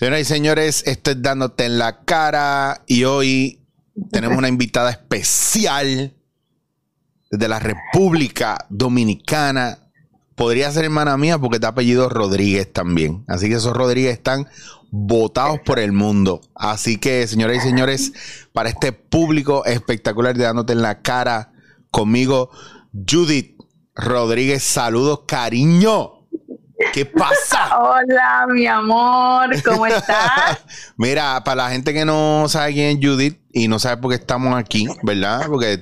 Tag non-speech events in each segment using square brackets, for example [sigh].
Señoras y señores, esto es dándote en la cara y hoy tenemos una invitada especial desde la República Dominicana. Podría ser hermana mía porque te apellido Rodríguez también. Así que esos Rodríguez están votados por el mundo. Así que, señoras y señores, para este público espectacular de dándote en la cara conmigo, Judith Rodríguez, saludos, cariño. ¿Qué pasa? [laughs] Hola, mi amor, ¿cómo estás? [laughs] Mira, para la gente que no sabe quién es Judith y no sabe por qué estamos aquí, ¿verdad? Porque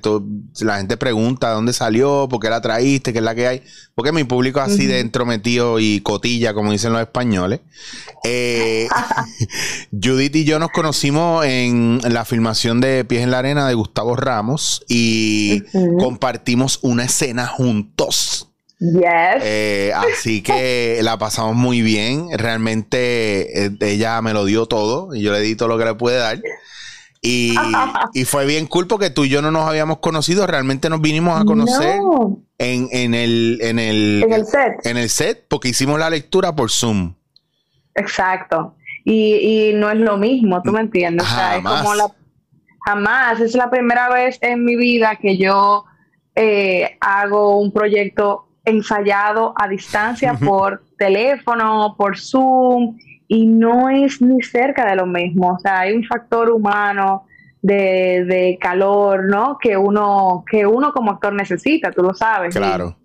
la gente pregunta dónde salió, por qué la traíste, qué es la que hay. Porque mi público así de entrometido y cotilla, como dicen los españoles. Eh, [laughs] Judith y yo nos conocimos en la filmación de Pies en la Arena de Gustavo Ramos y compartimos una escena juntos. Yes. Eh, así que [laughs] la pasamos muy bien. Realmente eh, ella me lo dio todo y yo le di todo lo que le pude dar. Y, [laughs] fue bien cool porque tú y yo no nos habíamos conocido. Realmente nos vinimos a conocer en, en, el, en, el, en el set. En el set, porque hicimos la lectura por Zoom. Exacto. Y, no es lo mismo, tú me entiendes. Jamás. es como la, jamás. Es la primera vez en mi vida que yo eh, hago un proyecto ensayado a distancia por teléfono, por Zoom, y no es ni cerca de lo mismo. O sea, hay un factor humano de, calor, ¿no? Que uno, que uno como actor necesita, tú lo sabes. Claro.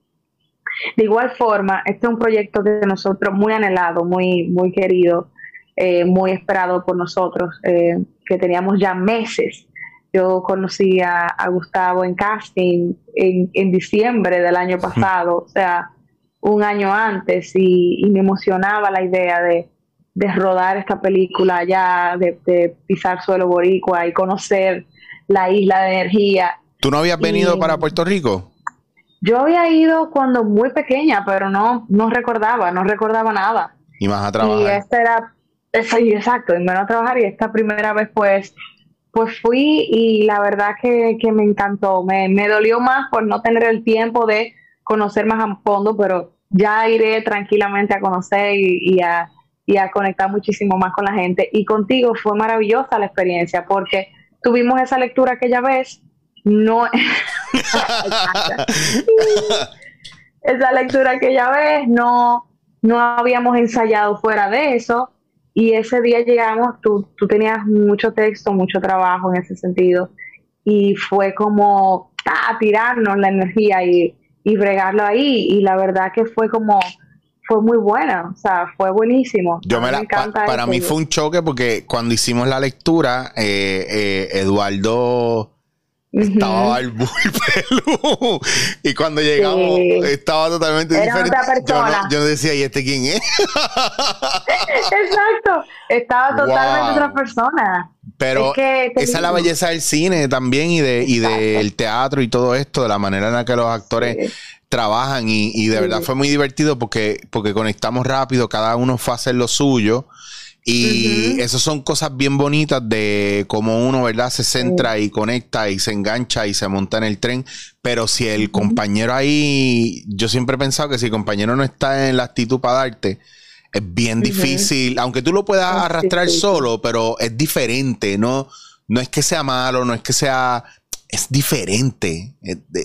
de igual forma, este es un proyecto de nosotros muy anhelado, muy, muy querido, eh, muy esperado por nosotros, eh, que teníamos ya meses yo conocí a, Gustavo en casting en, diciembre del año pasado, o sea, un año antes, y, me emocionaba la idea de, rodar esta película allá, de, pisar suelo boricua y conocer la isla de energía. ¿Tú no habías venido para Puerto Rico? Yo había ido cuando muy pequeña, pero no, no recordaba, no recordaba nada. Y más a trabajar. Y esta era, exacto, y me a trabajar y esta primera vez pues pues fui y la verdad que, me encantó. Me, dolió más por no tener el tiempo de conocer más a fondo, pero ya iré tranquilamente a conocer y, a, conectar muchísimo más con la gente. Y contigo fue maravillosa la experiencia porque tuvimos esa lectura aquella vez. No. [laughs] esa lectura aquella vez no, no habíamos ensayado fuera de eso y ese día llegamos, tú, tú tenías mucho texto, mucho trabajo en ese sentido, y fue como ah, tirarnos la energía y, y bregarlo ahí, y la verdad que fue como, fue muy buena, o sea, fue buenísimo. Yo me, la, encanta para mí fue un choque porque cuando hicimos la lectura, eh, eh, Eduardo estaba al [laughs] pelú. Y cuando llegamos, estaba totalmente diferente. Yo no, decía, ¿y este quién es? [laughs] Exacto. Estaba totalmente otra persona. Pero esa es la belleza del cine también y, de, y del teatro y todo esto, de la manera en la que los actores trabajan. Y, y de verdad fue muy divertido porque, porque conectamos rápido, cada uno fue a hacer lo suyo. Y eso son cosas bien bonitas de cómo uno, ¿verdad? Se centra y conecta y se engancha y se monta en el tren. Pero si el compañero ahí, yo siempre he pensado que si el compañero no está en la actitud para darte, es bien difícil, aunque tú lo puedas arrastrar solo, pero es diferente, ¿no? No es que sea malo, no es que sea es diferente.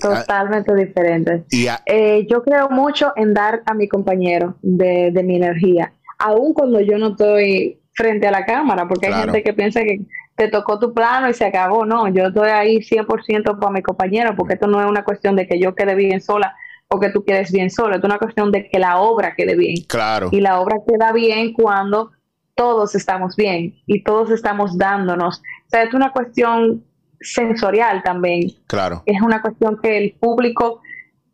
Totalmente diferente. Eh, yo creo mucho en dar a mi compañero de, de mi energía aún cuando yo no estoy frente a la cámara, porque hay gente que piensa que te tocó tu plano y se acabó. No, yo estoy ahí 100% para mi compañero, porque esto no es una cuestión de que yo quede bien sola o que tú quedes bien solo, es una cuestión de que la obra quede bien. Claro. Y la obra queda bien cuando todos estamos bien y todos estamos dándonos. O sea, es una cuestión sensorial también. Claro. Es una cuestión que el público,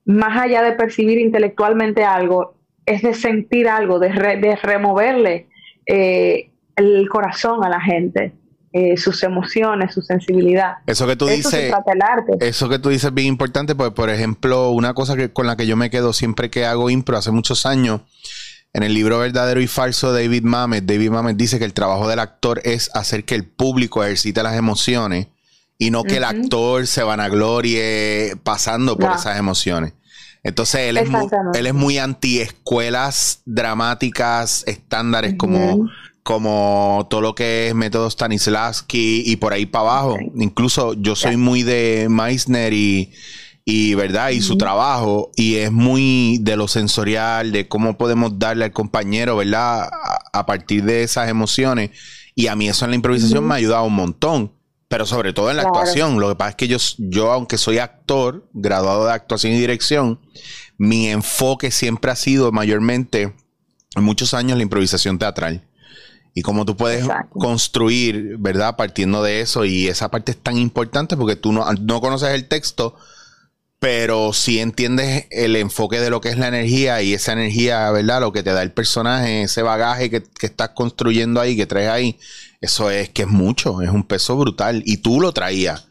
más allá de percibir intelectualmente algo, es de sentir algo, de, de removerle eh, el corazón a la gente. Eh, sus emociones, su sensibilidad. Eso que tú dices, eso que tú dices es bien importante, porque por ejemplo, una cosa que con la que yo me quedo siempre que hago impro hace muchos años, en el libro Verdadero y Falso de David Mamet, David Mamet dice que el trabajo del actor es hacer que el público ejercite las emociones y no que el actor se vanaglorie pasando por esas emociones. Entonces él es, muy, él es muy anti escuelas dramáticas estándares como, como todo lo que es método Stanislavski y por ahí para abajo. Incluso yo soy muy de Meissner y, y verdad y su trabajo y es muy de lo sensorial de cómo podemos darle al compañero verdad a, partir de esas emociones. Y a mí eso en la improvisación me ha ayudado un montón pero sobre todo en la actuación lo que pasa es que yo yo aunque soy actor graduado de actuación y dirección mi enfoque siempre ha sido mayormente en muchos años la improvisación teatral y cómo tú puedes construir, ¿verdad? Partiendo de eso. Y esa parte es tan importante porque tú no, no conoces el texto, pero sí entiendes el enfoque de lo que es la energía y esa energía, ¿verdad? Lo que te da el personaje, ese bagaje que, estás construyendo ahí, que traes ahí, eso es que es mucho, es un peso brutal. Y tú lo traías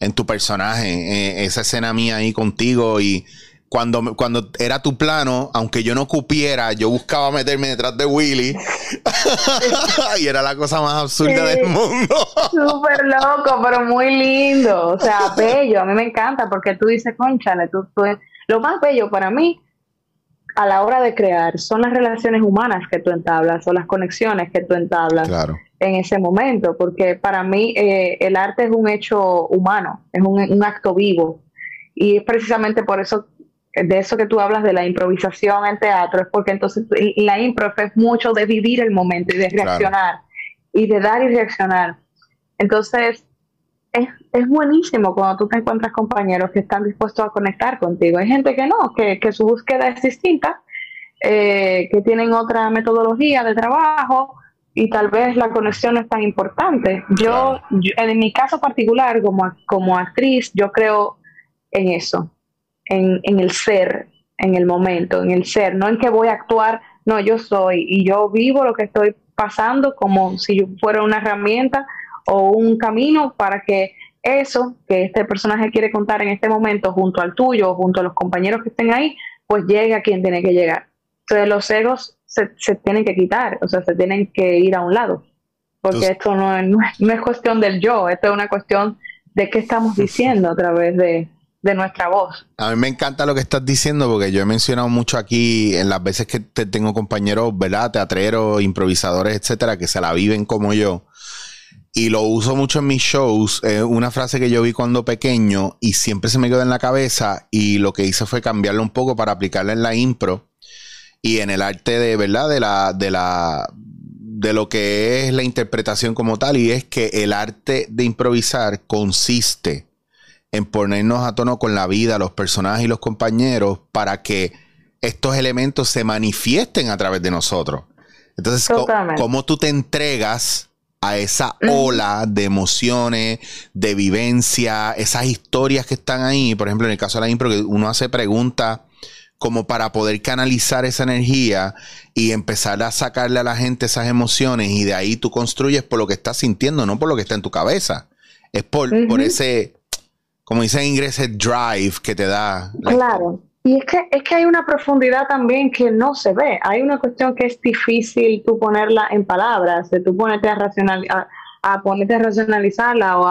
en tu personaje, eh, esa escena mía ahí contigo y cuando, cuando era tu plano, aunque yo no cupiera, yo buscaba meterme detrás de Willy. [laughs] y era la cosa más absurda del mundo. [laughs] Súper loco, pero muy lindo. O sea, [laughs] bello. A mí me encanta porque tú dices, conchale, tú, tú, lo más bello para mí a la hora de crear son las relaciones humanas que tú entablas o las conexiones que tú entablas en ese momento. Porque para mí eh, el arte es un hecho humano, es un, un acto vivo. Y es precisamente por eso de eso que tú hablas de la improvisación en teatro, es porque entonces la impro es mucho de vivir el momento y de reaccionar y de dar y reaccionar. Entonces, es, es, buenísimo cuando tú te encuentras compañeros que están dispuestos a conectar contigo. Hay gente que no, que, que su búsqueda es distinta, eh, que tienen otra metodología de trabajo y tal vez la conexión no es tan importante. Yo, yo en mi caso particular, como, como actriz, yo creo en eso en, en el ser, en el momento, en el ser, no en que voy a actuar, no, yo soy y yo vivo lo que estoy pasando como si yo fuera una herramienta o un camino para que eso que este personaje quiere contar en este momento junto al tuyo o junto a los compañeros que estén ahí, pues llegue a quien tiene que llegar. Entonces los egos se, se tienen que quitar, o sea, se tienen que ir a un lado, porque esto [laughs] no es, no es cuestión del yo, esto es una cuestión de qué estamos diciendo a través de, de nuestra voz. A mí me encanta lo que estás diciendo porque yo he mencionado mucho aquí en las veces que te tengo compañeros, ¿verdad? Teatreros, improvisadores, etcétera, que se la viven como yo. Y lo uso mucho en mis shows. Una frase que yo vi cuando pequeño y siempre se me quedó en la cabeza y lo que hice fue cambiarla un poco para aplicarla en la impro y en el arte de, ¿verdad? De la, de la, de lo que es la interpretación como tal y es que el arte de improvisar consiste en ponernos a tono con la vida, los personajes y los compañeros para que estos elementos se manifiesten a través de nosotros. Entonces, ¿cómo tú te entregas a esa ola de emociones, de vivencia, esas historias que están ahí? Por ejemplo, en el caso de la impro, que uno hace preguntas como para poder canalizar esa energía y empezar a sacarle a la gente esas emociones y de ahí tú construyes por lo que estás sintiendo, no por lo que está en tu cabeza. Es por, por ese como dice en inglés, drive que te da. Claro. Y es que, es que hay una profundidad también que no se ve. Hay una cuestión que es difícil tú ponerla en palabras, de tú ponerte a, racional, a, ponerte a racionalizarla o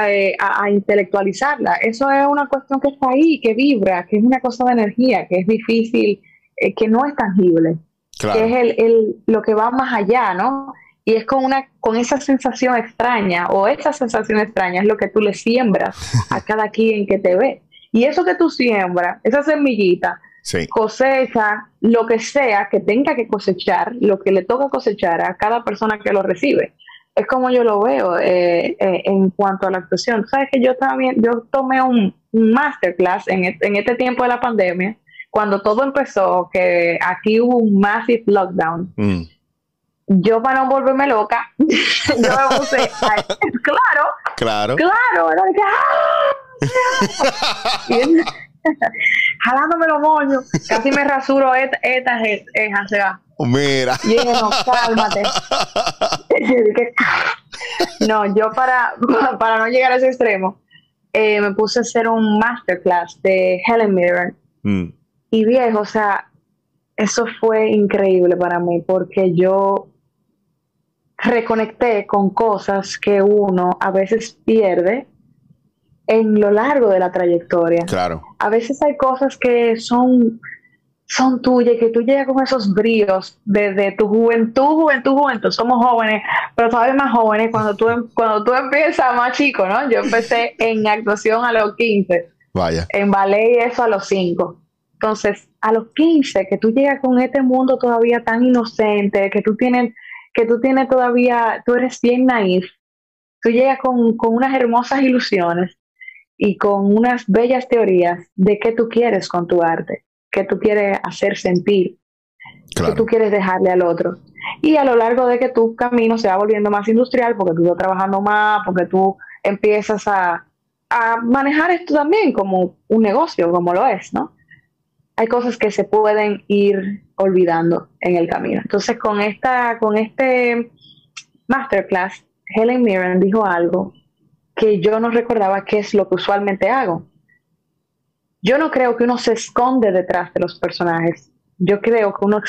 eh, a, a, intelectualizarla. Eso es una cuestión que está ahí, que vibra, que es una cosa de energía, que es difícil, eh, que no es tangible, que es el, el, lo que va más allá, ¿no? y es con una con esa sensación extraña o esa sensación extraña es lo que tú le siembras a [laughs] cada quien que te ve y eso que tú siembras esa semillita cosecha lo que sea que tenga que cosechar lo que le toca cosechar a cada persona que lo recibe es como yo lo veo eh, eh, en cuanto a la actuación. Sabes que yo también yo tomé un, masterclass en, en este tiempo de la pandemia cuando todo empezó que aquí hubo un massive lockdown. Mm. Yo para no volverme loca, [laughs] yo me puse, [laughs] claro, claro, claro, era que, ¡ah! [laughs] jalándome los moños, casi me rasuro esta, esta es. Mira. Y dije, no, cálmate. [laughs] no, yo para, para no llegar a ese extremo, eh, me puse a hacer un masterclass de Helen Mirren. Mm. Y viejo, o sea, eso fue increíble para mí porque yo reconecté con cosas que uno a veces pierde en lo largo de la trayectoria. Claro. A veces hay cosas que son son tuyas y que tú llegas con esos bríos desde tu juventud, juventud, juventud. Somos jóvenes, pero todavía más jóvenes cuando tú, em, cuando tú empiezas más chico, ¿no? Yo empecé [laughs] en actuación a los 15. Vaya. En ballet y eso a los 5. Entonces, a los 15, que tú llegas con este mundo todavía tan inocente, que tú tienes, que tú tienes todavía, tú eres bien naif, tú llegas con, con unas hermosas ilusiones y con unas bellas teorías de qué tú quieres con tu arte, qué tú quieres hacer sentir, qué tú quieres dejarle al otro. Y a lo largo de que tu camino se va volviendo más industrial, porque tú estás trabajando más, porque tú empiezas a, a manejar esto también como un negocio, como lo es, ¿no? Hay cosas que se pueden ir olvidando en el camino. Entonces, con esta, con este masterclass, Helen Mirren dijo algo que yo no recordaba qué es lo que usualmente hago. Yo no creo que uno se esconde detrás de los personajes. Yo creo que uno,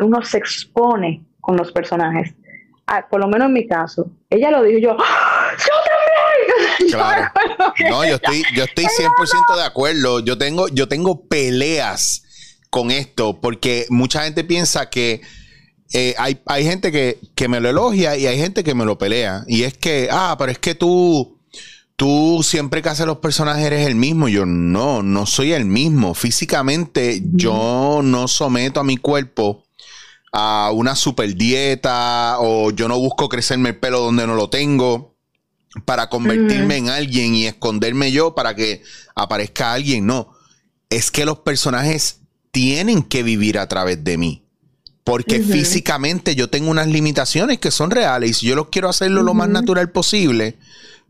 uno se expone con los personajes. Ah, por lo menos en mi caso. Ella lo dijo yo, ¡Ah! yo también. [laughs] Claro. no, yo estoy, yo estoy 100% de acuerdo. Yo tengo, yo tengo peleas con esto porque mucha gente piensa que eh, hay, hay, gente que, que, me lo elogia y hay gente que me lo pelea. Y es que, ah, pero es que tú, tú siempre que haces los personajes eres el mismo. Yo no, no soy el mismo. Físicamente yo no someto a mi cuerpo a una super dieta o yo no busco crecerme el pelo donde no lo tengo para convertirme en alguien y esconderme yo para que aparezca alguien. No, es que los personajes tienen que vivir a través de mí. Porque físicamente yo tengo unas limitaciones que son reales y si yo los quiero hacerlo lo más natural posible,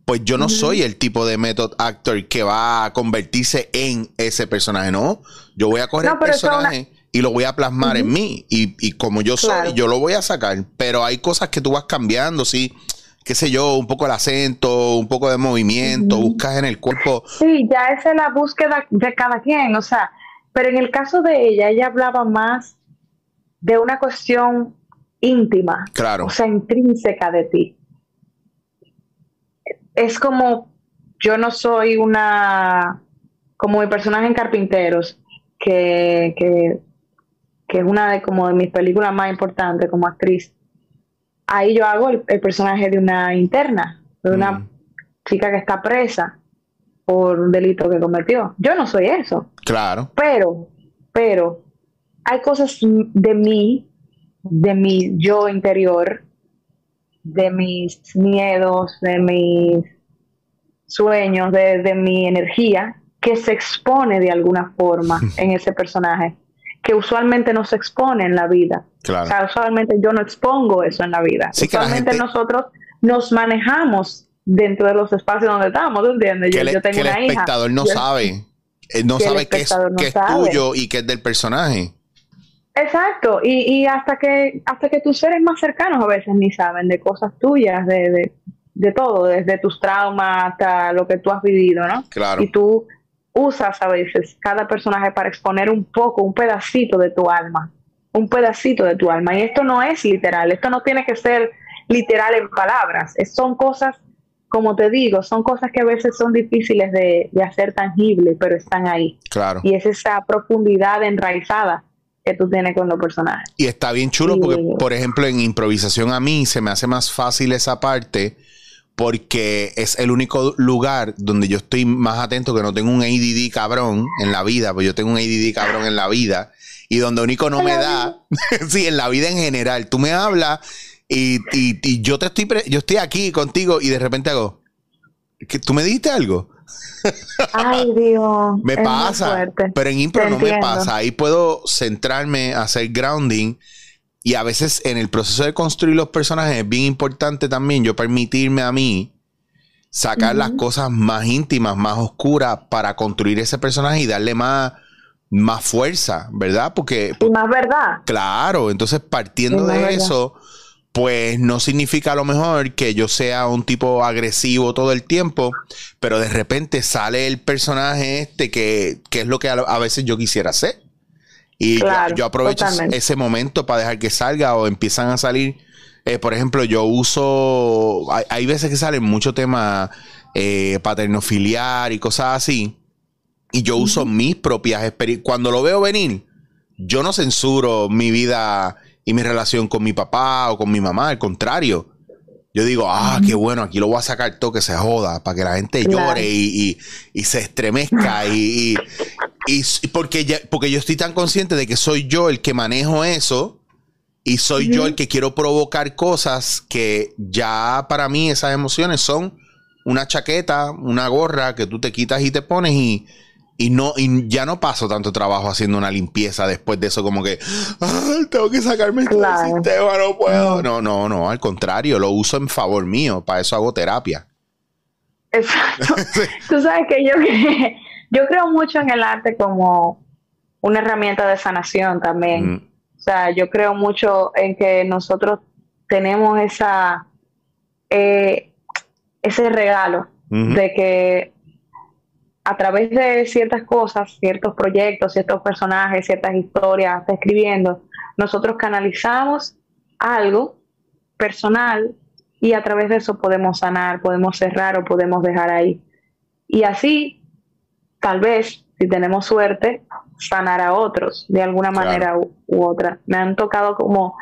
pues yo no soy el tipo de method actor que va a convertirse en ese personaje, no. Yo voy a coger el personaje y lo voy a plasmar en mí. Y, como yo soy, yo lo voy a sacar. Pero hay cosas que tú vas cambiando, sí. Qué sé yo, un poco el acento, un poco de movimiento, buscas en el cuerpo. Sí, ya esa es la búsqueda de cada quien, o sea, pero en el caso de ella, ella hablaba más de una cuestión íntima, claro. o sea, intrínseca de ti es como, yo no soy una, como mi personaje en Carpinteros, que, que, es una de como de mis películas más importantes como actriz. Ahí yo hago el, personaje de una interna, de una mm. chica que está presa por un delito que cometió. Yo no soy eso. Claro. Pero, pero, hay cosas de mí, de mi yo interior, de mis miedos, de mis sueños, de, mi energía, que se expone de alguna forma [laughs] en ese personaje, que usualmente no se expone en la vida. O sea, usualmente yo no expongo eso en la vida. usualmente nosotros nos manejamos dentro de los espacios donde estamos, ¿entiendes? Yo, yo tengo el espectador no sabe, no sabe qué es, tuyo y qué es del personaje. Exacto, y, hasta que hasta que tus seres más cercanos a veces ni saben de cosas tuyas, de, de, todo, desde tus traumas hasta lo que tú has vivido, ¿no? Claro. Y tú usas a veces cada personaje para exponer un poco, un pedacito de tu alma, un pedacito de tu alma. Y esto no es literal, esto no tiene que ser literal en palabras, son cosas, como te digo, son cosas que a veces son difíciles de, de hacer tangibles, pero están ahí. Claro. Y es esa profundidad enraizada que tú tienes con los personajes. Y está bien chulo porque, por ejemplo, en improvisación a mí se me hace más fácil esa parte porque es el único lugar donde yo estoy más atento que no tengo un ADD cabrón en la vida, pues yo tengo un ADD cabrón en la vida y donde único no me da, [laughs] sí, en la vida en general, tú me hablas y, y, yo te estoy, yo estoy aquí contigo y de repente hago, ¿que ¿tú me dijiste algo? Ay, Dios. [laughs] me pasa. Pero en impro no me pasa. Ahí puedo centrarme, hacer grounding. Y a veces en el proceso de construir los personajes es bien importante también yo permitirme a mí sacar las cosas más íntimas, más oscuras para construir ese personaje y darle más, más fuerza, ¿verdad? Porque... Y más verdad. Claro, entonces partiendo de eso pues no significa a lo mejor que yo sea un tipo agresivo todo el tiempo, pero de repente sale el personaje este que, es lo que a, veces yo quisiera hacer. Y yo, aprovecho ese momento para dejar que salga o empiezan a salir. Eh, por ejemplo, yo uso. Hay, veces que salen mucho tema eh, paternofiliar y cosas así. Y yo uso mis propias experiencias. Cuando lo veo venir, yo no censuro mi vida y mi relación con mi papá o con mi mamá, al contrario. Yo digo, ah, qué bueno, aquí lo voy a sacar todo que se joda, para que la gente llore y, se estremezca. [laughs] y, y, porque, porque yo estoy tan consciente de que soy yo el que manejo eso y soy yo el que quiero provocar cosas que ya para mí esas emociones son una chaqueta, una gorra que tú te quitas y te pones y, y no y ya no paso tanto trabajo haciendo una limpieza después de eso como que tengo que sacarme este sistema no puedo no no no al contrario lo uso en favor mío para eso hago terapia. Exacto. [laughs] Tú sabes que yo yo creo mucho en el arte como una herramienta de sanación también. O sea yo creo mucho en que nosotros tenemos esa eh, ese regalo de que a través de ciertas cosas, ciertos proyectos, ciertos personajes, ciertas historias, escribiendo, nosotros canalizamos algo personal y a través de eso podemos sanar, podemos cerrar o podemos dejar ahí. Y así, tal vez, si tenemos suerte, sanar a otros de alguna manera u, otra. Me han tocado como,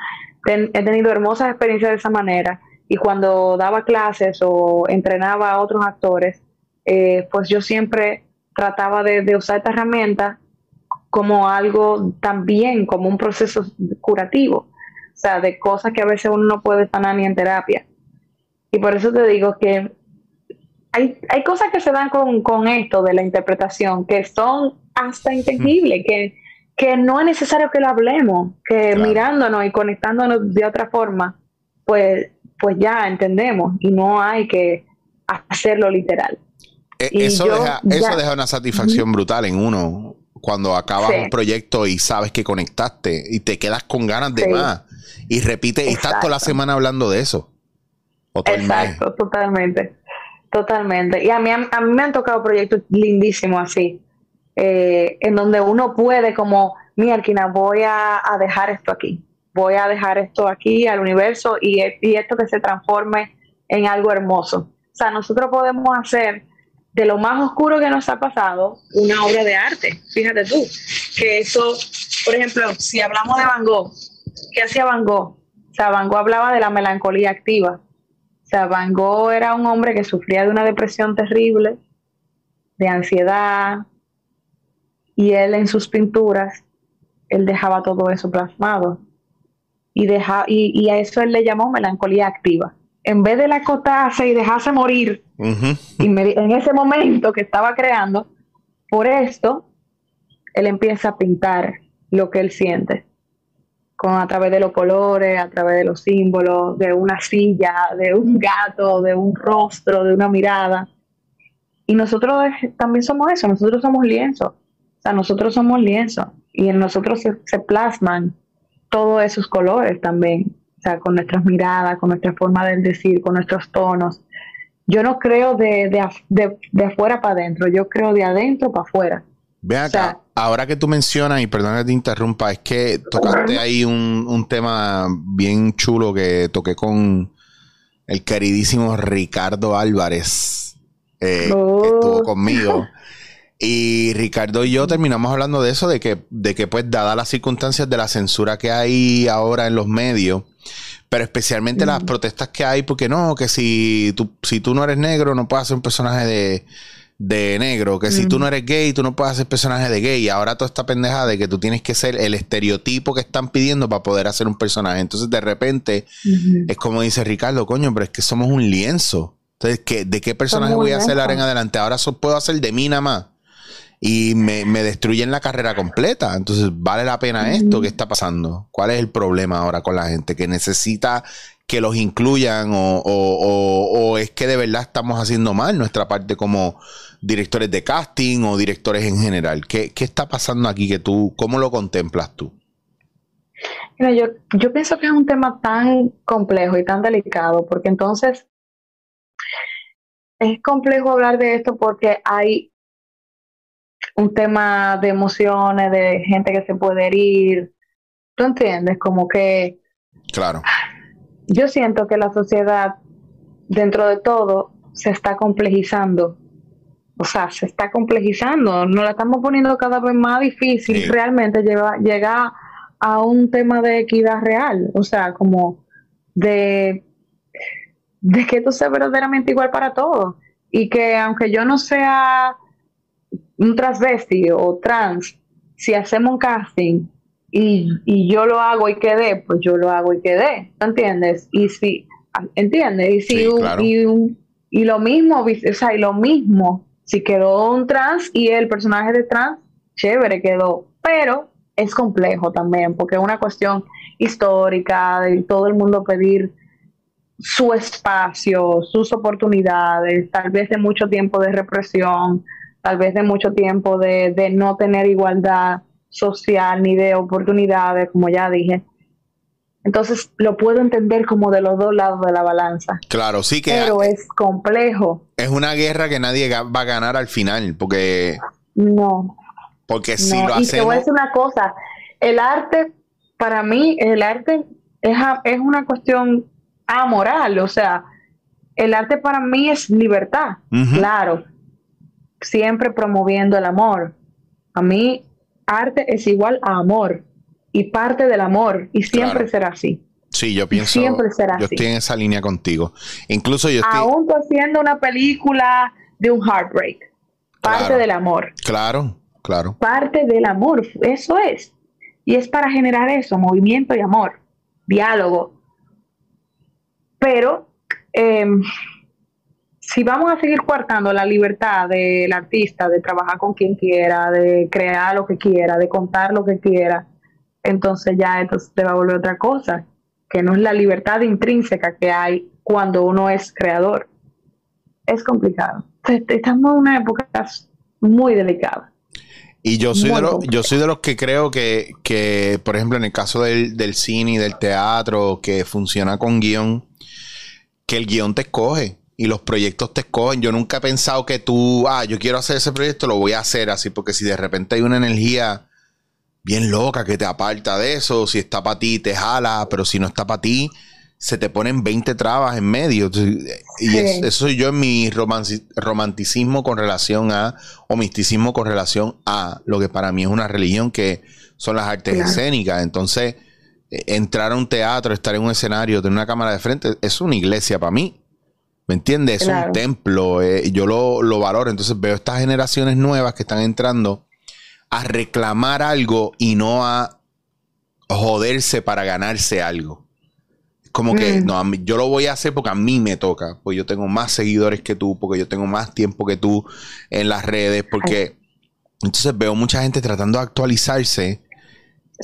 he tenido hermosas experiencias de esa manera y cuando daba clases o entrenaba a otros actores, eh, pues yo siempre trataba de, usar esta herramienta como algo también, como un proceso curativo, o sea, de cosas que a veces uno no puede sanar ni en terapia. Y por eso te digo que hay, hay cosas que se dan con, esto de la interpretación que son hasta intangibles, que, que no es necesario que lo hablemos, que mirándonos y conectándonos de otra forma, pues, pues ya entendemos y no hay que hacerlo literal. E, eso, deja, eso deja una satisfacción brutal en uno cuando acabas un proyecto y sabes que conectaste y te quedas con ganas de más y repite y estás toda la semana hablando de eso. Exacto, totalmente. Totalmente. Y a mí, a mí me han tocado proyectos lindísimos así, eh, en donde uno puede como, mira, voy a, dejar esto aquí, voy a dejar esto aquí al universo y, y esto que se transforme en algo hermoso. O sea, nosotros podemos hacer de lo más oscuro que nos ha pasado, una obra de arte. Fíjate tú, que eso, por ejemplo, si hablamos de Van Gogh, ¿qué hacía Van Gogh? O sea, Van Gogh hablaba de la melancolía activa. O sea, Van Gogh era un hombre que sufría de una depresión terrible, de ansiedad, y él en sus pinturas, él dejaba todo eso plasmado. Y, deja, y, y a eso él le llamó melancolía activa en vez de la acotarse y dejarse morir y en ese momento que estaba creando, por esto, él empieza a pintar lo que él siente, con, a través de los colores, a través de los símbolos, de una silla, de un gato, de un rostro, de una mirada. Y nosotros también somos eso, nosotros somos lienzo, o sea, nosotros somos lienzo, y en nosotros se plasman todos esos colores también o sea, con nuestras miradas, con nuestra forma de decir, con nuestros tonos. Yo no creo de, de, de, afuera para adentro, yo creo de adentro para afuera. Ve acá, ahora que tú mencionas, y perdona que te interrumpa, es que tocaste ahí un, un tema bien chulo que toqué con el queridísimo Ricardo Álvarez, eh, que oh. estuvo conmigo. [laughs] Y Ricardo y yo terminamos hablando de eso, de que, de que pues dadas las circunstancias de la censura que hay ahora en los medios, pero especialmente las protestas que hay, porque no, que si tú, si tú no eres negro no puedes ser un personaje de, de negro, que si tú no eres gay, tú no puedes hacer personaje de gay. Y ahora toda esta pendeja de que tú tienes que ser el estereotipo que están pidiendo para poder hacer un personaje. Entonces, de repente, es como dice Ricardo, coño, pero es que somos un lienzo. Entonces, ¿qué, ¿de qué personaje voy a hacer ahora en adelante? Ahora solo puedo hacer de mí nada más y me, destruyen la carrera completa. Entonces, ¿vale la pena esto? ¿Qué está pasando? ¿Cuál es el problema ahora con la gente que necesita que los incluyan o, es que de verdad estamos haciendo mal nuestra parte como directores de casting o directores en general? ¿Qué, está pasando aquí que tú, cómo lo contemplas tú? yo, yo pienso que es un tema tan complejo y tan delicado porque entonces es complejo hablar de esto porque hay un tema de emociones, de gente que se puede herir. ¿Tú entiendes? Como que... Claro. Yo siento que la sociedad, dentro de todo, se está complejizando. o sea, se está complejizando, nos la estamos poniendo cada vez más difícil, realmente lleva, llega a un tema de equidad real, o sea, como de, de que esto sea verdaderamente igual para todos y que aunque yo no sea un transvesti o trans, si hacemos un casting y, y yo lo hago y quedé, pues yo lo hago y quedé, ¿entiendes? Y si, ¿entiendes? Y si y, y, lo mismo, o sea, y lo mismo, si quedó un trans y el personaje de trans, chévere quedó, pero es complejo también, porque es una cuestión histórica de todo el mundo pedir su espacio, sus oportunidades, tal vez de mucho tiempo de represión, tal vez de mucho tiempo de, de no tener igualdad social ni de oportunidades, como ya dije. Entonces lo puedo entender como de los dos lados de la balanza. Claro, sí que... Pero es complejo. Es una guerra que nadie va a ganar al final, porque... No. Porque si lo hacemos... Y te voy a decir una cosa, el arte, para mí, el arte es, es una cuestión amoral, o sea, el arte para mí es libertad, claro, siempre promoviendo el amor. A mí, arte es igual a amor y parte del amor y siempre será así. Sí, yo pienso. siempre será yo estoy en esa línea contigo. Incluso yo estoy. Aún haciendo una película de un heartbreak. Parte del amor. Claro, claro. Parte del amor. Eso es. Y es para generar eso, movimiento y amor, diálogo. Pero em, si vamos a seguir coartando la libertad del artista de trabajar con quien quiera, de crear lo que quiera, de contar lo que quiera, entonces ya entonces te va a volver otra cosa, que no es la libertad intrínseca que hay cuando uno es creador. Es complicado. Estamos en una época muy delicada. Y yo soy, de los, yo soy de los que creo que, que, por ejemplo, en el caso del, del cine y del teatro, que funciona con guion, que el guion te escoge y los proyectos te escogen. Yo nunca he pensado que tú, ah, yo quiero hacer ese proyecto, lo voy a hacer así, porque si de repente hay una energía bien loca que te aparta de eso, si está para ti, te jala, pero si no está para ti, se te ponen 20 trabas en medio. Y eso soy yo en mi romanticismo con relación a, o misticismo con relación a lo que para mí es una religión que son las artes escénicas. Entonces, e, entrar a un teatro, estar en un escenario, tener una cámara de frente, es una iglesia para mí. ¿Me entiendes? Es un templo. Eh, yo lo, lo valoro. Entonces veo estas generaciones nuevas que están entrando a reclamar algo y no a joderse para ganarse algo. Como que mm. no, yo lo voy a hacer porque a mí me toca, porque yo tengo más seguidores que tú, porque yo tengo más tiempo que tú en las redes, porque entonces veo mucha gente tratando de actualizarse.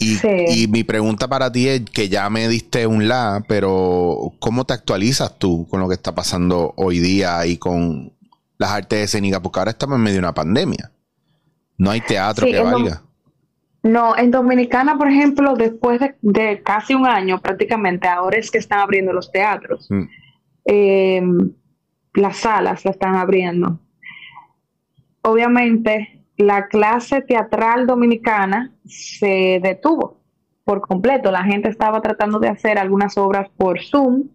Y, y, mi pregunta para ti es que ya me diste un la, pero ¿cómo te actualizas tú con lo que está pasando hoy día y con las artes escénicas? Porque ahora estamos en medio de una pandemia. No hay teatro que valga. No, en Dominicana, por ejemplo, después de, casi un año prácticamente, ahora es que están abriendo los teatros. Mm. Eh, las salas la están abriendo. Obviamente, la clase teatral dominicana se detuvo por completo. La gente estaba tratando de hacer algunas obras por Zoom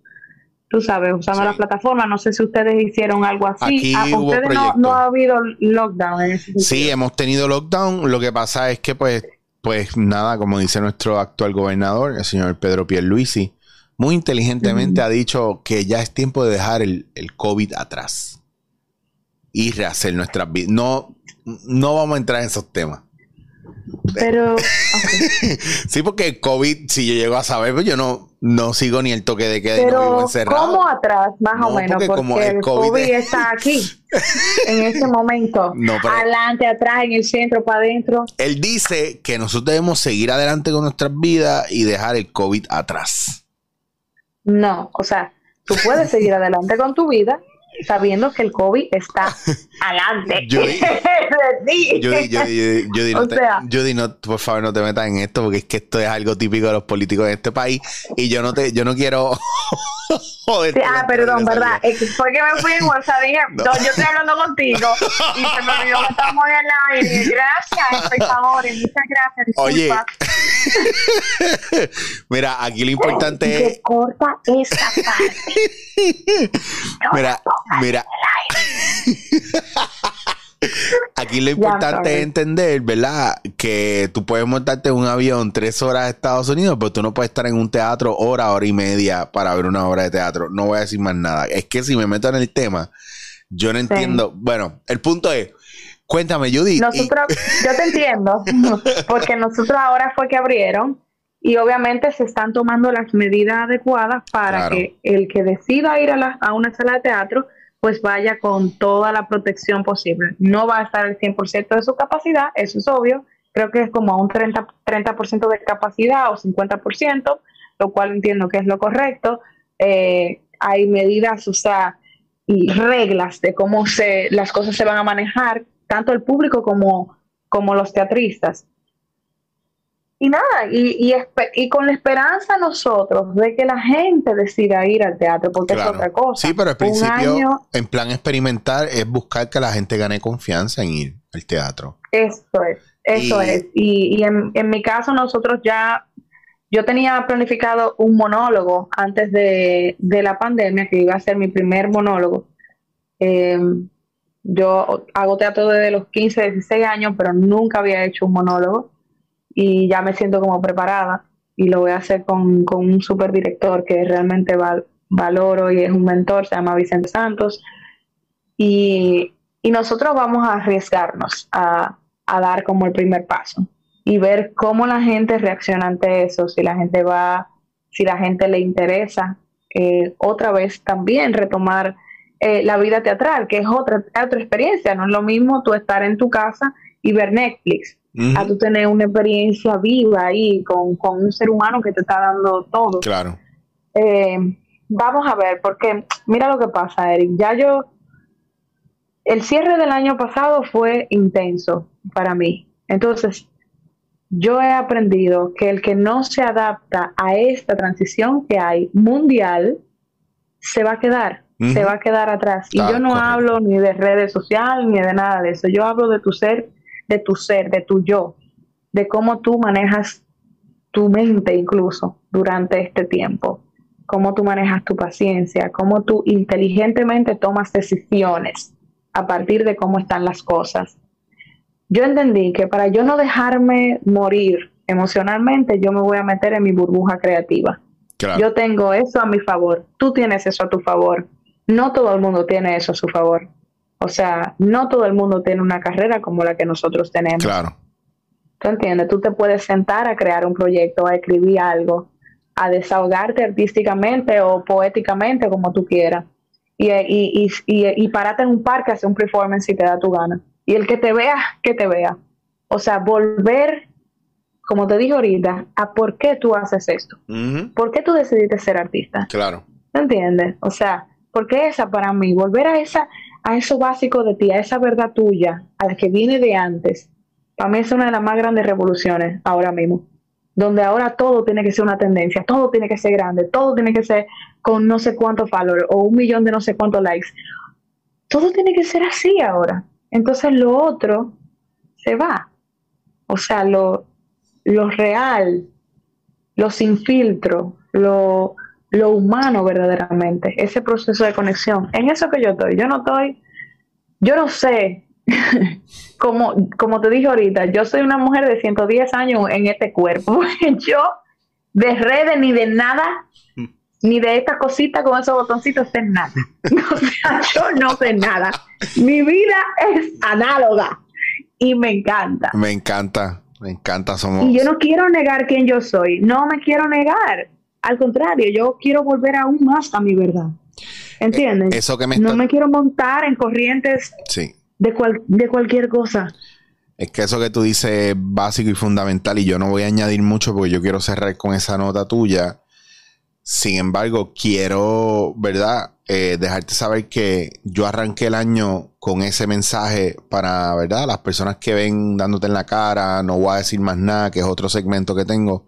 tú sabes, usando la plataforma. No sé si ustedes hicieron algo así. Aquí ustedes no, ha habido lockdown. En sí, hemos tenido lockdown. Lo que pasa es que, pues, pues nada, como dice nuestro actual gobernador, el señor Pedro Pierluisi, muy inteligentemente ha dicho que ya es tiempo de dejar el, el COVID atrás y rehacer nuestras vidas. No, no vamos a entrar en esos temas. Pero. [laughs] sí, porque el COVID, si yo llego a saber, pues yo no, no sigo ni el toque de queda y no vivo encerrado. ¿Cómo atrás, más o menos? Porque, como el COVID, está aquí, [laughs] en este momento. Adelante, atrás, en el centro, para adentro. Él dice que nosotros debemos seguir adelante con nuestras vidas y dejar el COVID atrás. No, o sea, tú puedes seguir adelante con tu vida sabiendo que el COVID está [laughs] adelante. Yo Judy, [laughs] [laughs] no, por favor, no te metas en esto porque es que esto es algo típico de los políticos de este país y yo no te, yo no quiero [laughs] ah, perdón, ¿verdad? fue que me fui en WhatsApp dije, [laughs] no. yo estoy hablando contigo y se me olvidó que estamos en el aire. Gracias, por favor, muchas gracias. Disculpa. Oye, [laughs] mira, aquí lo importante es. corta esa parte. mira, mira. Aquí lo importante es entender, ¿verdad? Que tú puedes montarte en un avión tres horas a Estados Unidos, pero tú no puedes estar en un teatro hora, hora y media para ver una obra de teatro. No voy a decir más nada. Es que si me meto en el tema, yo no entiendo. Bueno, el punto es, cuéntame, Judy. Nosotros, yo te entiendo, [laughs] porque nosotros ahora fue que abrieron y obviamente se están tomando las medidas adecuadas para que el que decida ir a, a una sala de teatro pues vaya con toda la protección posible. No va a estar al 100% de su capacidad, eso es obvio, creo que es como a un 30%, 30 de capacidad o 50%, lo cual entiendo que es lo correcto. Eh, hay medidas, o sea, y reglas de cómo se, las cosas se van a manejar, tanto el público como, como los teatristas. Y nada, y, y, con la esperanza nosotros de que la gente decida ir al teatro, porque es otra cosa. Sí, pero al principio, en plan experimental, es buscar que la gente gane confianza en ir al teatro. Eso es, eso es. Y, y en, en, mi caso, nosotros ya, yo tenía planificado un monólogo antes de, de la pandemia, que iba a ser mi primer monólogo. Eh, yo hago teatro desde los 15, 16 años, pero nunca había hecho un monólogo y ya me siento como preparada y lo voy a hacer con, un super director que realmente valoro y es un mentor, se llama Vicente Santos. Y, nosotros vamos a arriesgarnos a, dar como el primer paso y ver cómo la gente reacciona ante eso, si la gente va, si la gente le interesa, eh, otra vez también retomar eh, la vida teatral, que es otra, otra experiencia, no es lo mismo tú estar en tu casa y ver Netflix a tú tener una experiencia viva ahí con, un ser humano que te está dando todo. Claro. Eh, vamos a ver, porque mira lo que pasa, Eric. Ya yo, el cierre del año pasado fue intenso para mí. Entonces, yo he aprendido que el que no se adapta a esta transición que hay mundial, se va a quedar, se va a quedar atrás. y yo no hablo ni de redes sociales ni de nada de eso. Yo hablo de tu ser de tu ser, de tu yo, de cómo tú manejas tu mente incluso durante este tiempo, cómo tú manejas tu paciencia, cómo tú inteligentemente tomas decisiones a partir de cómo están las cosas. Yo entendí que para yo no dejarme morir emocionalmente, yo me voy a meter en mi burbuja creativa. Yo tengo eso a mi favor, tú tienes eso a tu favor. No todo el mundo tiene eso a su favor. O sea, no todo el mundo tiene una carrera como la que nosotros tenemos. Claro. ¿Tú entiendes? Tú te puedes sentar a crear un proyecto, a escribir algo, a desahogarte artísticamente o poéticamente, como tú quieras. Y, y, y, y, pararte en un parque, hacer un performance si te da tu gana. Y el que te vea, que te vea. O sea, volver, como te dije ahorita, a por qué tú haces esto. ¿Por qué tú decidiste ser artista? Claro. ¿Te entiendes? O sea, porque esa para mí, volver a esa, a eso básico de ti, a esa verdad tuya, a la que viene de antes, para mí es una de las más grandes revoluciones ahora mismo. Donde ahora todo tiene que ser una tendencia, todo tiene que ser grande, todo tiene que ser con no sé cuántos followers o un millón de no sé cuántos likes. Todo tiene que ser así ahora. Entonces lo otro se va. O sea, lo, lo real, lo sin filtro, lo, lo humano verdaderamente, ese proceso de conexión. En eso que yo estoy, yo no estoy, yo no sé, [laughs] como, como te dije ahorita, yo soy una mujer de 110 años en este cuerpo. [laughs] yo de redes ni de nada, ni de esta cosita con esos botoncitos sé nada. [laughs] o sea, yo no sé nada. Mi vida es análoga y me encanta. Me encanta, me encanta. Somos... Y yo no quiero negar quién yo soy, no me quiero negar al contrario, yo quiero volver aún más a mi verdad. ¿Entiendes? Eso que me No me quiero montar en corrientes de, de cualquier cosa. Es que eso que tú dices es básico y fundamental y yo no voy a añadir mucho porque yo quiero cerrar con esa nota tuya. Sin embargo, quiero, ¿verdad? Eh, dejarte saber que yo arranqué el año con ese mensaje para, ¿verdad? Las personas que ven dándote en la cara, no voy a decir más nada, que es otro segmento que tengo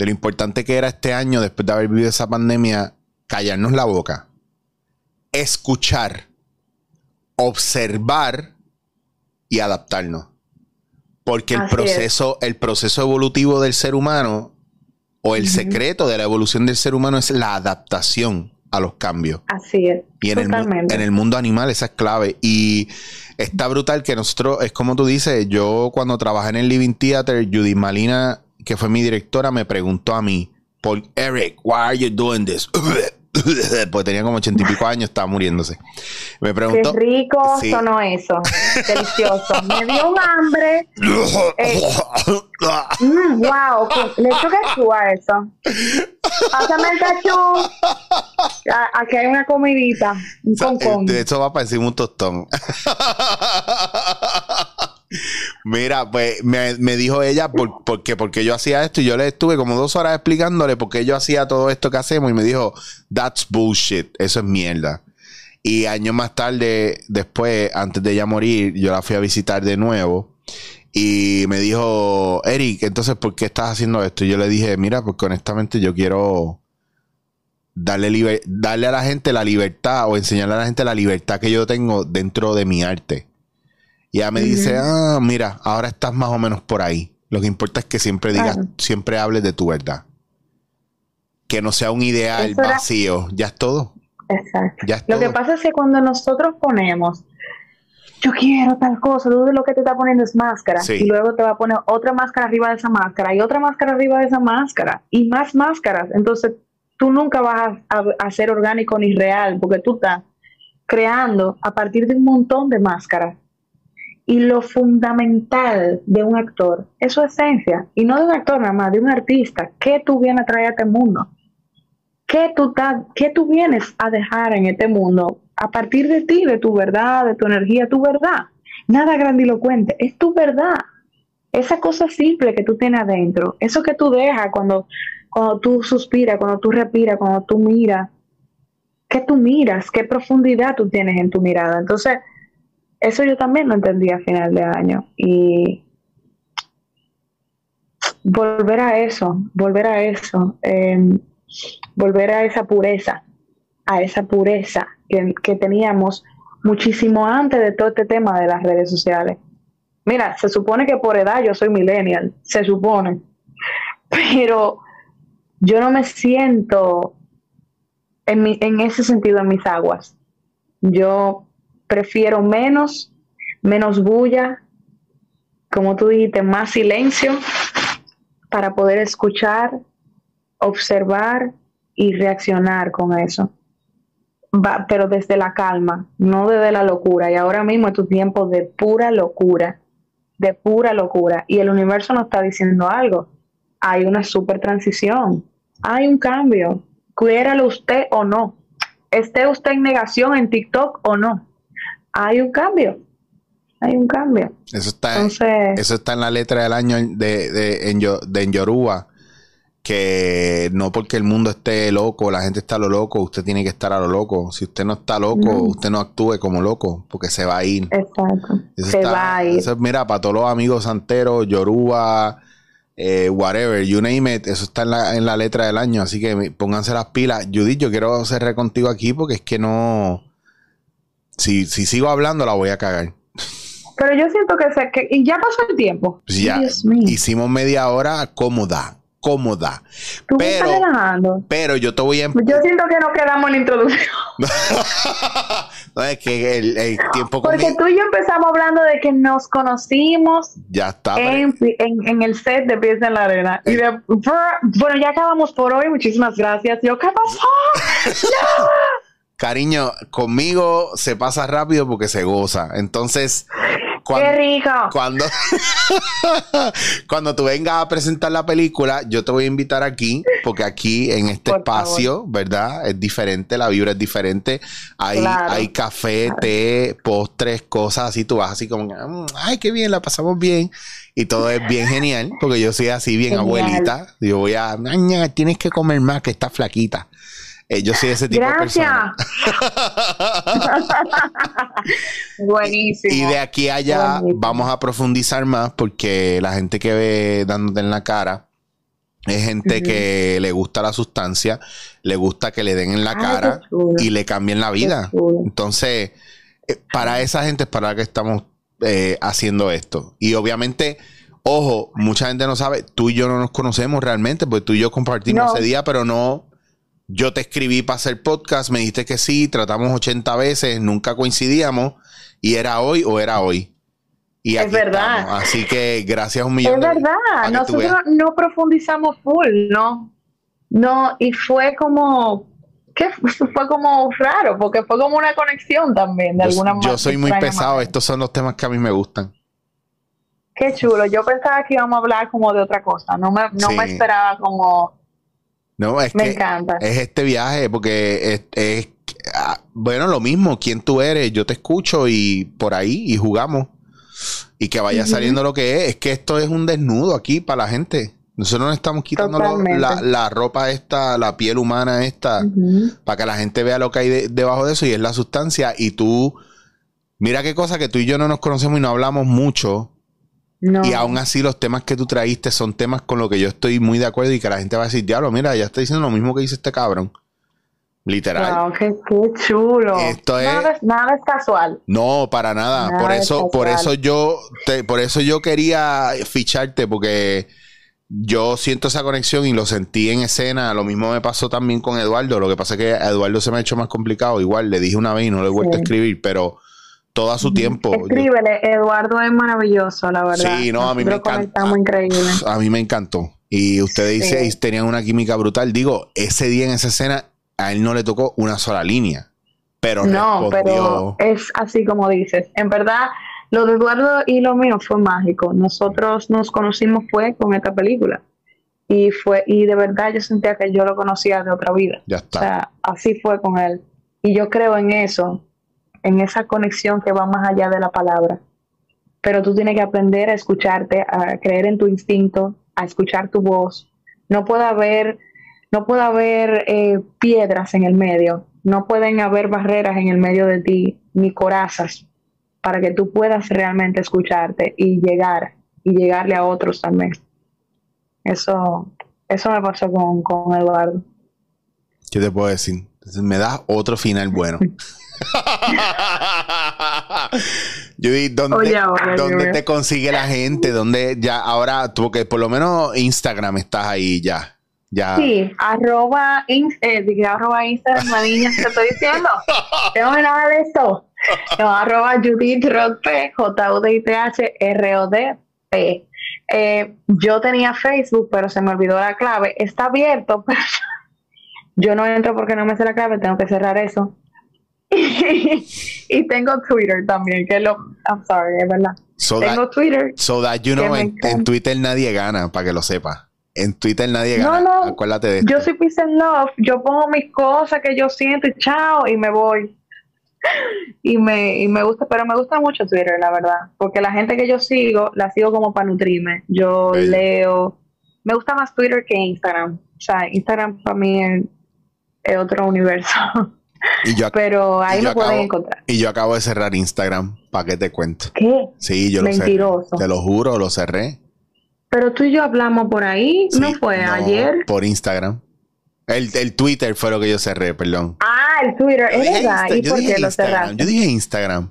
de lo importante que era este año, después de haber vivido esa pandemia, callarnos la boca, escuchar, observar y adaptarnos. Porque el proceso, el proceso evolutivo del ser humano o el secreto de la evolución del ser humano es la adaptación a los cambios. Así es. Y en el, en el, mundo animal esa es clave. Y está brutal que nosotros, es como tú dices, yo cuando trabajé en el Living Theater, Judy Malina, que fue mi directora, me preguntó a mí, por Eric, why are you doing this? [laughs] pues tenía como ochenta y pico años, estaba muriéndose. Me preguntó. Qué rico sonó eso. [laughs] Delicioso. Me dio un hambre. [laughs] Eh, mm, wow, le echo cachú a eso. Pásame el cachú. Aquí hay una comidita. Un concón. De eso va para encima un tostón. Mira, pues me, dijo ella por, porque, porque yo hacía esto y yo le estuve como dos horas explicándole por qué yo hacía todo esto que hacemos y me dijo, that's bullshit, eso es mierda. Y años más tarde, después, antes de ella morir, yo la fui a visitar de nuevo y me dijo, Eric, entonces, ¿por qué estás haciendo esto? Y yo le dije, mira, porque honestamente yo quiero darle, darle a la gente la libertad o enseñarle a la gente la libertad que yo tengo dentro de mi arte. Y ella me dice, ah, mira, ahora estás más o menos por ahí. Lo que importa es que siempre digas, siempre hables de tu verdad. Que no sea un ideal vacío. Ya es todo. Exacto. lo que pasa es que cuando nosotros ponemos, yo quiero tal cosa, tú de lo que te está poniendo es máscara. Y luego te va a poner otra máscara arriba de esa máscara y otra máscara arriba de esa máscara y más máscaras. Entonces, tú nunca vas a, a ser orgánico ni real porque tú estás creando a partir de un montón de máscaras y lo fundamental de un actor es su esencia, y no de un actor nada más, de un artista. ¿Qué tú vienes a traer a este mundo? ¿Qué tú, ¿Qué tú vienes a dejar en este mundo a partir de ti, de tu verdad, de tu energía, tu verdad? Nada grandilocuente, es tu verdad. Esa cosa simple que tú tienes adentro, eso que tú dejas cuando, cuando tú suspiras, cuando tú respiras, cuando tú miras. ¿Qué tú miras? ¿Qué profundidad tú tienes en tu mirada? Entonces, eso yo también lo entendí a final de año. Y volver a eso, volver a eso, em, volver a esa pureza, a esa pureza que, que teníamos muchísimo antes de todo este tema de las redes sociales. Mira, se supone que por edad yo soy millennial, se supone, [laughs] pero yo no me siento en, mi, en ese sentido en mis aguas. Yo prefiero menos, menos bulla, como tú dijiste, más silencio para poder escuchar, observar y reaccionar con eso. Va, pero desde la calma, no desde la locura. Y ahora mismo es tu tiempo de pura locura, de pura locura. Y el universo nos está diciendo algo. Hay una super transición, hay un cambio. Cuéralo usted o no. Esté usted en negación en TikTok o no hay un cambio. Hay un cambio. Eso está, eso está en la letra del año de, de, en, de Yoruba. Que no porque el mundo esté loco, la gente está a lo loco, usted tiene que estar a lo loco. Si usted no está loco, usted no actúe como loco, porque se va a ir. Exacto. se va a ir. mira, para todos los amigos santeros, Yoruba, eh, whatever, you name it, eso está en la, en la letra del año. Así que pónganse las pilas. Judith, yo quiero cerrar contigo aquí porque es que no si, si sigo hablando, la voy a cagar. Pero yo siento que, se, que y ya pasó el tiempo. Pues ya hicimos media hora cómoda, cómoda. ¿Tú pero, me estás pero yo te voy a... Yo siento que nos quedamos en la introducción. [laughs] no, es que el, tiempo... Porque tú y yo empezamos hablando de que nos conocimos ya está, en, en, el set de Pies en la Arena. Y de, bueno, ya acabamos por hoy. Muchísimas gracias. Yo, ¿qué pasó? [laughs] ¡No! Cariño, conmigo se pasa rápido porque se goza. Entonces, cuando, ¡Qué rico! Cuando, [laughs] cuando tú vengas a presentar la película, yo te voy a invitar aquí, porque aquí en este espacio, ¿verdad? Es diferente, la vibra es diferente. Hay, hay café, té, postres, cosas así. Tú vas así como, mm, ay, qué bien, la pasamos bien. Y todo es bien genial, porque yo soy así bien abuelita. Yo voy a, tienes que comer más, que está flaquita. Eh, yo soy ese tipo de persona. [laughs] Buenísimo. Y de aquí allá vamos a profundizar más porque la gente que ve dándote en la cara es gente que le gusta la sustancia, le gusta que le den en la cara y le cambien la vida. Entonces, eh, para esa gente es para la que estamos eh, haciendo esto. Y obviamente, ojo, mucha gente no sabe, tú y yo no nos conocemos realmente, porque tú y yo compartimos ese día, pero no Yo te escribí para hacer podcast, me dijiste que sí, tratamos 80 veces, nunca coincidíamos y era hoy o era hoy. Y es verdad. Así que gracias a un millón. Es verdad, nosotros no profundizamos full, ¿no? No, y fue como, que [laughs] fue como raro, porque fue como una conexión también, de alguna manera. Yo soy muy pesado, estos son los temas que a mí me gustan. Qué chulo, yo pensaba que íbamos a hablar como de otra cosa, no me, no me esperaba como... No, es me que encanta. es este viaje, porque es, ah, bueno, lo mismo, quién tú eres, yo te escucho y por ahí y jugamos. Y que vaya saliendo lo que es, es que esto es un desnudo aquí para la gente. Nosotros nos estamos quitando la, ropa esta, la piel humana esta, para que la gente vea lo que hay debajo de eso y es la sustancia. Y tú, mira qué cosa que tú y yo no nos conocemos y no hablamos mucho. Y aún así los temas que tú traíste son temas con los que yo estoy muy de acuerdo y que la gente va a decir, diablo, mira, ya está diciendo lo mismo que dice este cabrón. Literal. Wow, qué, chulo. Esto nada, es, nada, es, casual. No, para nada. por eso, por eso yo, por eso yo quería ficharte, porque yo siento esa conexión y lo sentí en escena. Lo mismo me pasó también con Eduardo. Lo que pasa es que a Eduardo se me ha hecho más complicado. Igual le dije una vez y no le he vuelto a escribir, pero todo a su tiempo. Escríbele, Eduardo es maravilloso, la verdad. Sí, no, a mí me encanta. increíble. A mí me encantó. Y ustedes dice, tenían una química brutal. Digo, ese día en esa escena, a él no le tocó una sola línea. Pero no, pero es así como dices. En verdad, lo de Eduardo y lo mío fue mágico. Nosotros nos conocimos fue con esta película. Y fue y de verdad yo sentía que yo lo conocía de otra vida. Ya está. O sea, así fue con él. Y yo creo en eso, en esa conexión que va más allá de la palabra. Pero tú tienes que aprender a escucharte, a creer en tu instinto, a escuchar tu voz. No puede haber, no puede haber eh, piedras en el medio, no pueden haber barreras en el medio de ti, ni corazas para que tú puedas realmente escucharte y llegar y llegarle a otros también. Eso, eso me pasó con, con Eduardo. ¿Qué te puedo decir? me da otro final bueno. [laughs] Judy, ¿dónde, ¿dónde te consigue la gente? ¿Dónde ya ahora, tú que por lo menos Instagram estás ahí ya? Ya. Sí, arroba, eh, arroba Instagram, la niña, te estoy diciendo. [laughs] Tengo nada de eso. No, arroba Judith Rodp, J-U-D-I-T-H-R-O-D-P. Eh, yo tenía Facebook, pero se me olvidó la clave. Está abierto, [laughs] pero yo no entro porque no me sé la clave, tengo que cerrar eso. [laughs] y tengo Twitter también, que lo. I'm sorry, es verdad. tengo Twitter. So that you know, en, Twitter nadie gana, para que lo sepa. En Twitter nadie gana. No, no. Acuérdate de Yo soy peace and love. Yo pongo mis cosas que yo siento y chao, y me voy [laughs] y me, y me gusta, pero me gusta mucho Twitter, la verdad, porque la gente que yo sigo, la sigo como para nutrirme. Yo leo, me gusta más Twitter que Instagram. O sea, Instagram para mí es, otro universo. [laughs] pero ahí lo pueden encontrar. Y yo acabo de cerrar Instagram, ¿para qué te cuento? ¿Qué? Sí, yo Mentiroso. lo cerré. Te lo juro, lo cerré. Pero tú y yo hablamos por ahí, ¿no fue ayer? Por Instagram. El, el, Twitter fue lo que yo cerré, perdón. Ah, el Twitter, es verdad. ¿Y por qué lo cerraste? Yo dije Instagram.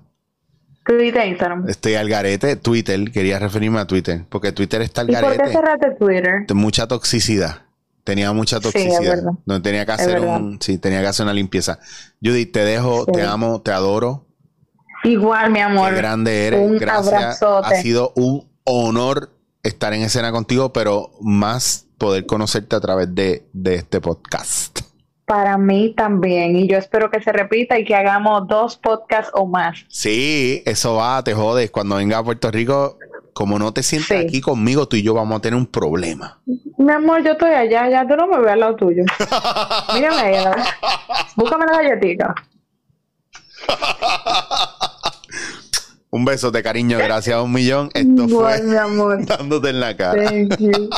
Twitter, Instagram. Estoy al garete, Twitter, quería referirme a Twitter, porque Twitter está al garete. ¿Y por qué cerraste Twitter? Mucha toxicidad. Tenía mucha toxicidad. no tenía que hacer un, sí, tenía que hacer una limpieza. Judith, te dejo, te amo, te adoro. Igual, mi amor. Qué grande eres. Un Gracias. Ha sido un honor estar en escena contigo, pero más poder conocerte a través de, este podcast. Para mí también, y yo espero que se repita y que hagamos dos podcasts o más. Sí, eso va, te jodes. Cuando venga a Puerto Rico, como no te sientes aquí conmigo, tú y yo vamos a tener un problema. Mi amor, yo estoy allá, ya tú no me ves al lado tuyo. [laughs] Mírame ahí, búscame la galletita. Un beso de cariño, gracias a un millón. Esto fue mi amor. [laughs] dándote en la cara. Thank you.